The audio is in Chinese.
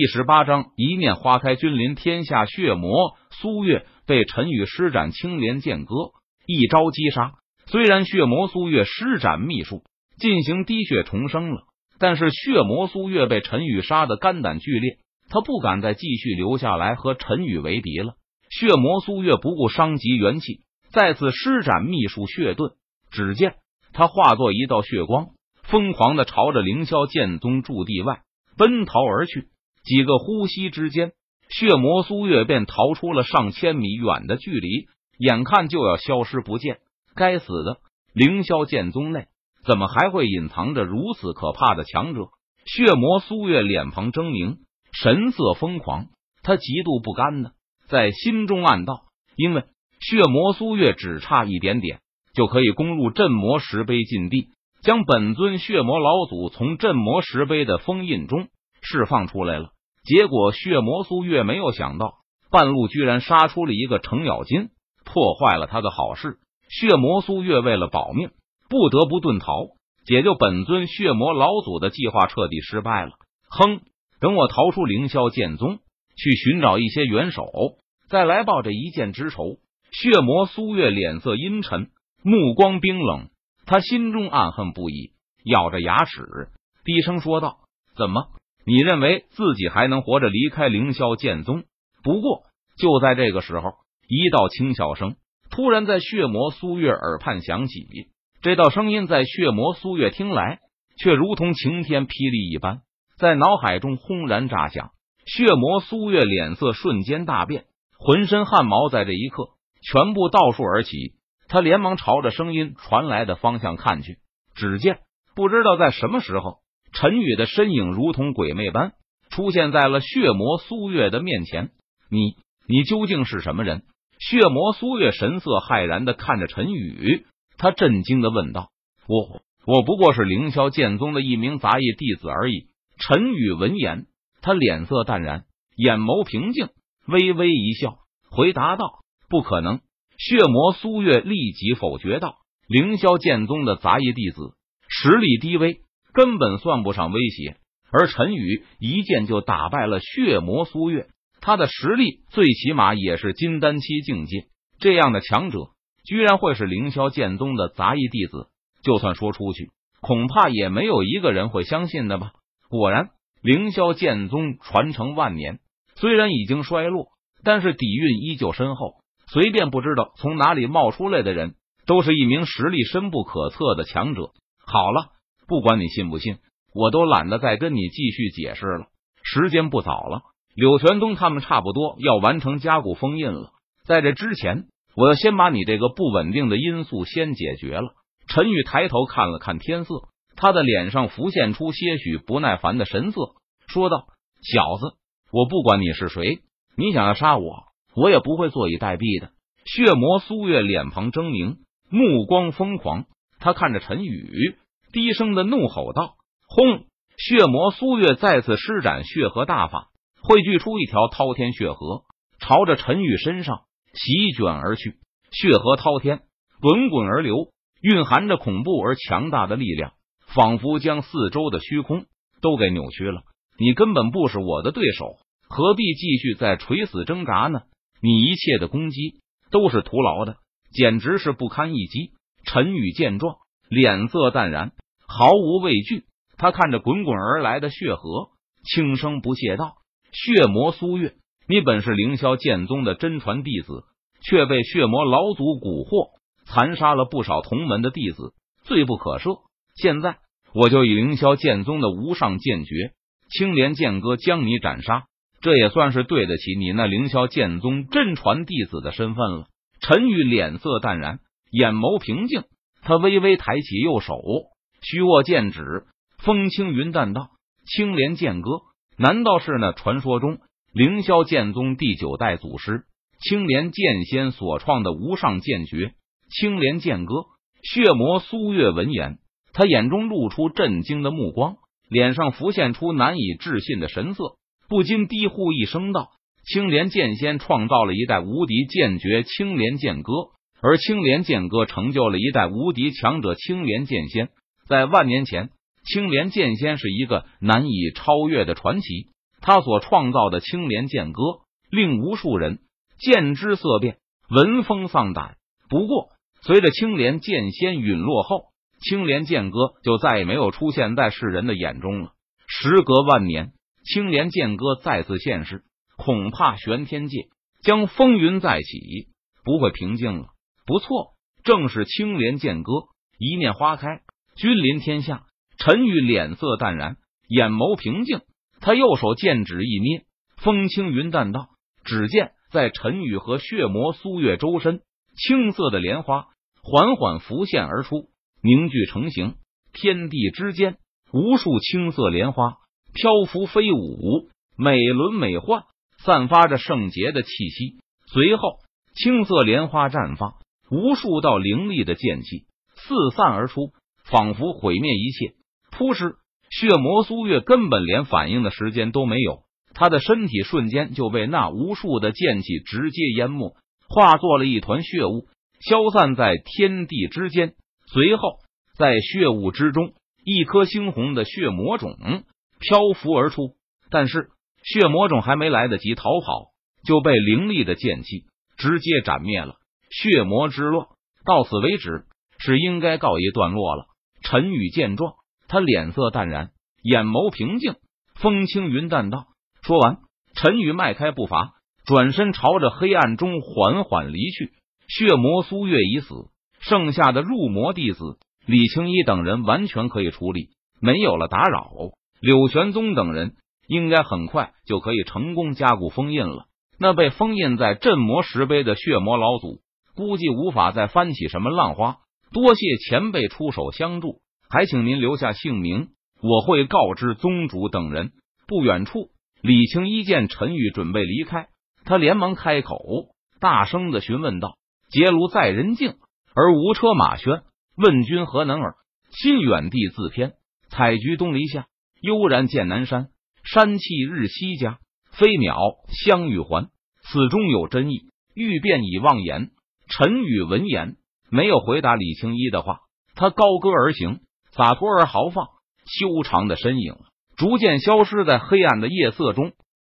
第十八章一念花开，君临天下。血魔苏月被陈宇施展青莲剑歌，一招击杀。虽然血魔苏月施展秘术进行滴血重生了，但是血魔苏月被陈宇杀的肝胆俱裂，他不敢再继续留下来和陈宇为敌了。血魔苏月不顾伤及元气，再次施展秘术血遁。只见他化作一道血光，疯狂的朝着凌霄剑宗驻地外奔逃而去。几个呼吸之间，血魔苏月便逃出了上千米远的距离，眼看就要消失不见。该死的凌霄剑宗内，怎么还会隐藏着如此可怕的强者？血魔苏月脸庞狰狞，神色疯狂，他极度不甘的在心中暗道：因为血魔苏月只差一点点，就可以攻入镇魔石碑禁地，将本尊血魔老祖从镇魔石碑的封印中释放出来了。结果血魔苏月没有想到，半路居然杀出了一个程咬金，破坏了他的好事。血魔苏月为了保命，不得不遁逃，解救本尊血魔老祖的计划彻底失败了。哼，等我逃出凌霄剑宗，去寻找一些元首，再来报这一箭之仇。血魔苏月脸色阴沉，目光冰冷，他心中暗恨不已，咬着牙齿低声说道：“怎么，你认为自己还能活着离开凌霄剑宗？”不过就在这个时候，一道轻笑声。突然，在血魔苏月耳畔响起，这道声音在血魔苏月听来，却如同晴天霹雳一般，在脑海中轰然炸响。血魔苏月脸色瞬间大变，浑身汗毛在这一刻全部倒竖而起。他连忙朝着声音传来的方向看去，只见不知道在什么时候，陈宇的身影如同鬼魅般出现在了血魔苏月的面前。你，你究竟是什么人？血魔苏月神色骇然的看着陈宇，他震惊的问道：“我我不过是凌霄剑宗的一名杂役弟子而已。”陈宇闻言，他脸色淡然，眼眸平静，微微一笑，回答道：“不可能。”血魔苏月立即否决道：“凌霄剑宗的杂役弟子实力低微，根本算不上威胁。”而陈宇一剑就打败了血魔苏月。他的实力最起码也是金丹期境界，这样的强者居然会是凌霄剑宗的杂役弟子，就算说出去，恐怕也没有一个人会相信的吧？果然，凌霄剑宗传承万年，虽然已经衰落，但是底蕴依旧深厚。随便不知道从哪里冒出来的人，都是一名实力深不可测的强者。好了，不管你信不信，我都懒得再跟你继续解释了。时间不早了。柳玄东他们差不多要完成甲骨封印了，在这之前，我要先把你这个不稳定的因素先解决了。陈宇抬头看了看天色，他的脸上浮现出些许不耐烦的神色，说道：“小子，我不管你是谁，你想要杀我，我也不会坐以待毙的。”血魔苏月脸庞狰狞，目光疯狂，他看着陈宇，低声的怒吼道：“轰！”血魔苏月再次施展血河大法。汇聚出一条滔天血河，朝着陈宇身上席卷而去。血河滔天，滚滚而流，蕴含着恐怖而强大的力量，仿佛将四周的虚空都给扭曲了。你根本不是我的对手，何必继续在垂死挣扎呢？你一切的攻击都是徒劳的，简直是不堪一击。陈宇见状，脸色淡然，毫无畏惧。他看着滚滚而来的血河，轻声不屑道。血魔苏月，你本是凌霄剑宗的真传弟子，却被血魔老祖蛊惑，残杀了不少同门的弟子，罪不可赦。现在，我就以凌霄剑宗的无上剑诀青莲剑歌将你斩杀，这也算是对得起你那凌霄剑宗真传弟子的身份了。陈宇脸色淡然，眼眸平静，他微微抬起右手，虚握剑指，风轻云淡道：“青莲剑歌。”难道是那传说中凌霄剑宗第九代祖师青莲剑仙所创的无上剑诀青莲剑歌？血魔苏月闻言，他眼中露出震惊的目光，脸上浮现出难以置信的神色，不禁低呼一声道：“青莲剑仙创造了一代无敌剑诀青莲剑歌，而青莲剑歌成就了一代无敌强者青莲剑仙，在万年前。”青莲剑仙是一个难以超越的传奇，他所创造的青莲剑歌，令无数人见之色变，闻风丧胆。不过，随着青莲剑仙陨落后，青莲剑歌就再也没有出现在世人的眼中了。时隔万年，青莲剑歌再次现世，恐怕玄天界将风云再起，不会平静了。不错，正是青莲剑歌。一念花开，君临天下。陈宇脸色淡然，眼眸平静。他右手剑指一捏，风轻云淡道：“只见在陈宇和血魔苏月周身，青色的莲花缓缓浮现而出，凝聚成形。天地之间，无数青色莲花漂浮飞舞，美轮美奂，散发着圣洁的气息。随后，青色莲花绽放，无数道凌厉的剑气。”四散而出，仿佛毁灭一切。扑哧，血魔苏月根本连反应的时间都没有，他的身体瞬间就被那无数的剑气直接淹没，化作了一团血雾，消散在天地之间。随后，在血雾之中，一颗猩红的血魔种漂浮而出。但是，血魔种还没来得及逃跑，就被凌厉的剑气直接斩灭了。血魔之乱到此为止。是应该告一段落了。陈宇见状，他脸色淡然，眼眸平静，风轻云淡道：“说完，陈宇迈开步伐，转身朝着黑暗中缓缓离去。血魔苏月已死，剩下的入魔弟子李青衣等人完全可以处理，没有了打扰。柳玄宗等人应该很快就可以成功加固封印了。那被封印在镇魔石碑的血魔老祖，估计无法再翻起什么浪花。”多谢前辈出手相助，还请您留下姓名，我会告知宗主等人。不远处，李青一见陈宇准备离开，他连忙开口，大声的询问道：“劫炉在人境，而无车马喧，问君何能尔？”心远地自偏，采菊东篱下，悠然见南山。山气日夕佳，飞鸟相与还。此中有真意，欲辨已忘言。陈宇闻言。没有回答李青衣的话，他高歌而行，洒脱而豪放，修长的身影逐渐消失在黑暗的夜色中。